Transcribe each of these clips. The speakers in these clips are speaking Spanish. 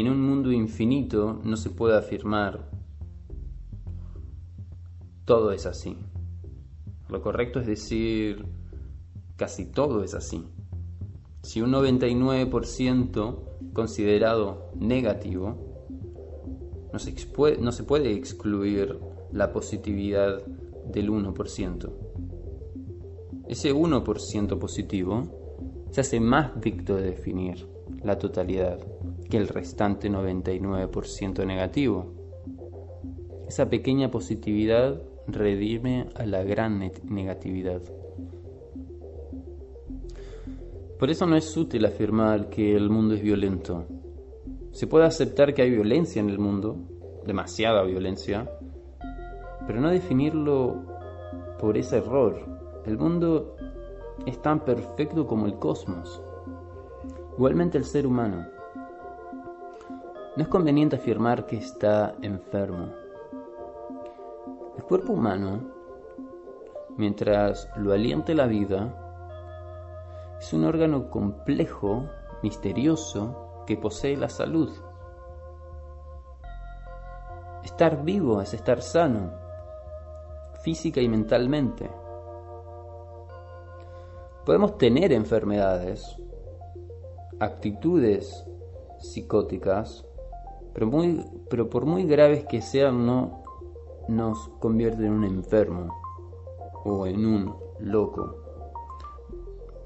en un mundo infinito no se puede afirmar todo es así. Lo correcto es decir casi todo es así. Si un 99% considerado negativo, no se, puede excluir la positividad del 1%. Ese 1% positivo se hace más dicto de definir la totalidad que el restante 99% negativo. Esa pequeña positividad redime a la gran negatividad. Por eso no es útil afirmar que el mundo es violento. Se puede aceptar que hay violencia en el mundo, demasiada violencia, pero no definirlo por ese error. El mundo es tan perfecto como el cosmos. Igualmente el ser humano. No es conveniente afirmar que está enfermo. El cuerpo humano, mientras lo aliente la vida, es un órgano complejo, misterioso, que posee la salud. Estar vivo es estar sano, física y mentalmente. Podemos tener enfermedades, actitudes psicóticas, pero, muy, pero por muy graves que sean, no nos convierten en un enfermo o en un loco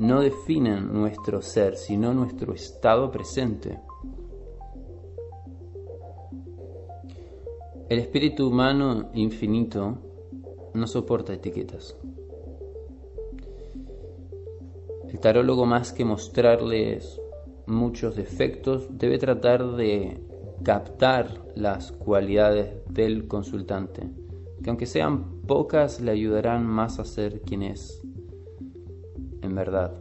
no definen nuestro ser, sino nuestro estado presente. El espíritu humano infinito no soporta etiquetas. El tarólogo más que mostrarles muchos defectos debe tratar de captar las cualidades del consultante, que aunque sean pocas le ayudarán más a ser quien es en verdad.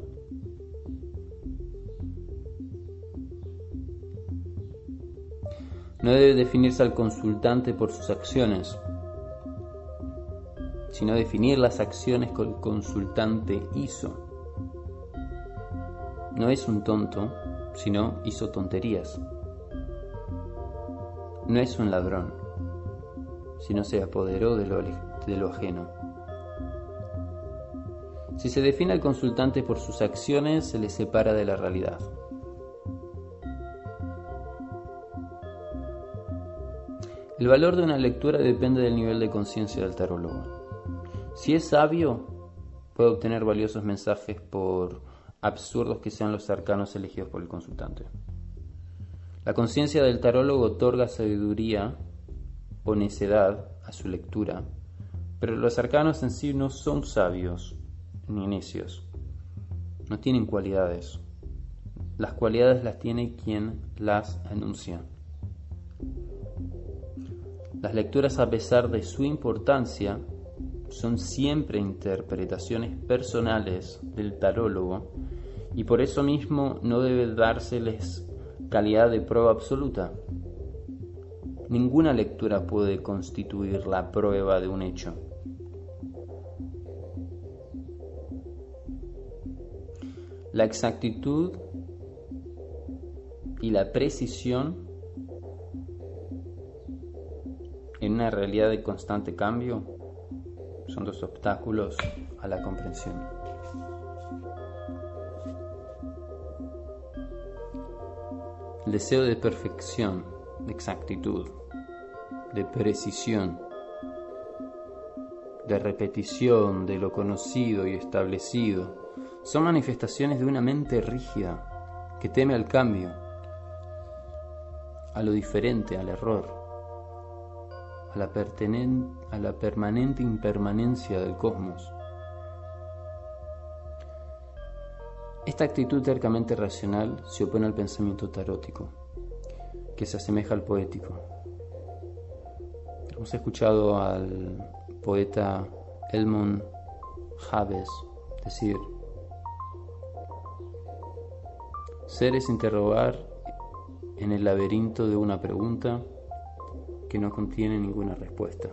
No debe definirse al consultante por sus acciones, sino definir las acciones que el consultante hizo. No es un tonto, sino hizo tonterías. No es un ladrón, sino se apoderó de lo, de lo ajeno. Si se define al consultante por sus acciones, se le separa de la realidad. El valor de una lectura depende del nivel de conciencia del tarólogo. Si es sabio, puede obtener valiosos mensajes por absurdos que sean los arcanos elegidos por el consultante. La conciencia del tarólogo otorga sabiduría o necedad a su lectura, pero los arcanos en sí no son sabios, ni necios. No tienen cualidades. Las cualidades las tiene quien las anuncia. Las lecturas, a pesar de su importancia, son siempre interpretaciones personales del tarólogo y por eso mismo no debe dárseles calidad de prueba absoluta. Ninguna lectura puede constituir la prueba de un hecho. La exactitud y la precisión en una realidad de constante cambio son dos obstáculos a la comprensión. El deseo de perfección, de exactitud, de precisión, de repetición de lo conocido y establecido son manifestaciones de una mente rígida que teme al cambio, a lo diferente, al error, a la, a la permanente impermanencia del cosmos. Esta actitud tercamente racional se opone al pensamiento tarótico, que se asemeja al poético. Hemos escuchado al poeta Elmon Javes decir, Ser es interrogar en el laberinto de una pregunta que no contiene ninguna respuesta.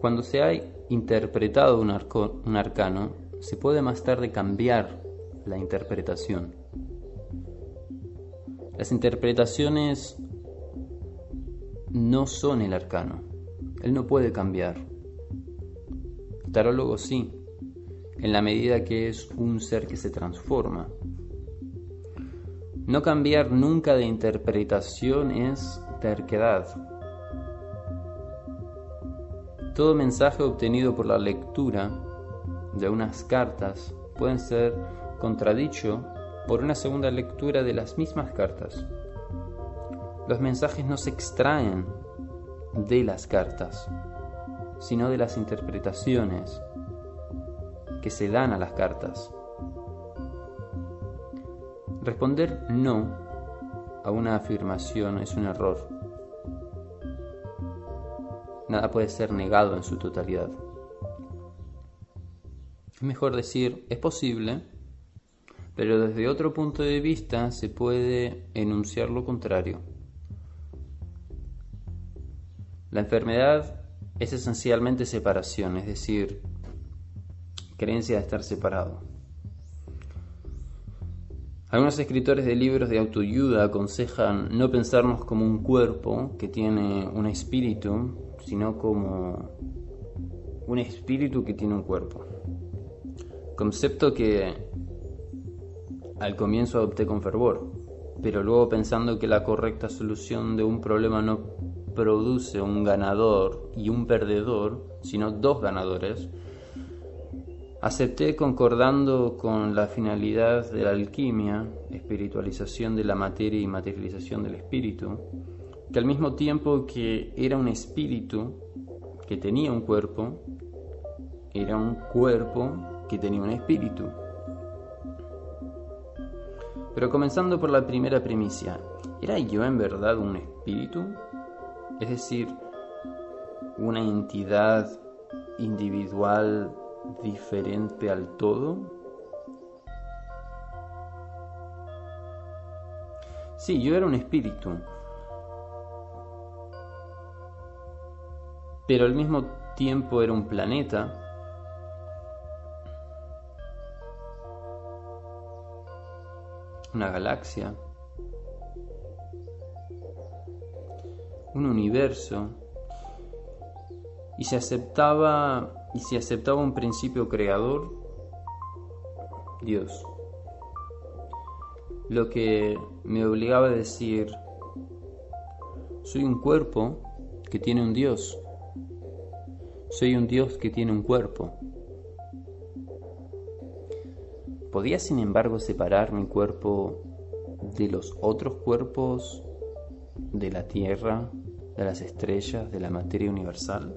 Cuando se ha interpretado un, arcano, se puede más tarde cambiar la interpretación. Las interpretaciones no son el arcano. Él no puede cambiar. El tarólogo sí, en la medida que es un ser que se transforma. No cambiar nunca de interpretación es terquedad. Todo mensaje obtenido por la lectura de unas cartas puede ser contradicho por una segunda lectura de las mismas cartas. Los mensajes no se extraen de las cartas, sino de las interpretaciones que se dan a las cartas. Responder no a una afirmación es un error. Nada puede ser negado en su totalidad. Es mejor decir, es posible, pero desde otro punto de vista se puede enunciar lo contrario. La enfermedad es esencialmente separación, es decir, creencia de estar separado. Algunos escritores de libros de autoayuda aconsejan no pensarnos como un cuerpo que tiene un espíritu, sino como un espíritu que tiene un cuerpo. Concepto que al comienzo adopté con fervor, pero luego pensando que la correcta solución de un problema no produce un ganador y un perdedor, sino dos ganadores, acepté concordando con la finalidad de la alquimia, espiritualización de la materia y materialización del espíritu, que al mismo tiempo que era un espíritu que tenía un cuerpo, era un cuerpo que tenía un espíritu. Pero comenzando por la primera primicia, ¿era yo en verdad un espíritu? es decir, una entidad individual diferente al todo? Sí, yo era un espíritu, pero al mismo tiempo era un planeta. Una galaxia. un universo y se aceptaba y se aceptaba un principio creador Dios. Lo que me obligaba a decir soy un cuerpo que tiene un Dios. Soy un Dios que tiene un cuerpo. Podía sin embargo separar mi cuerpo de los otros cuerpos de la Tierra, de las estrellas, de la materia universal?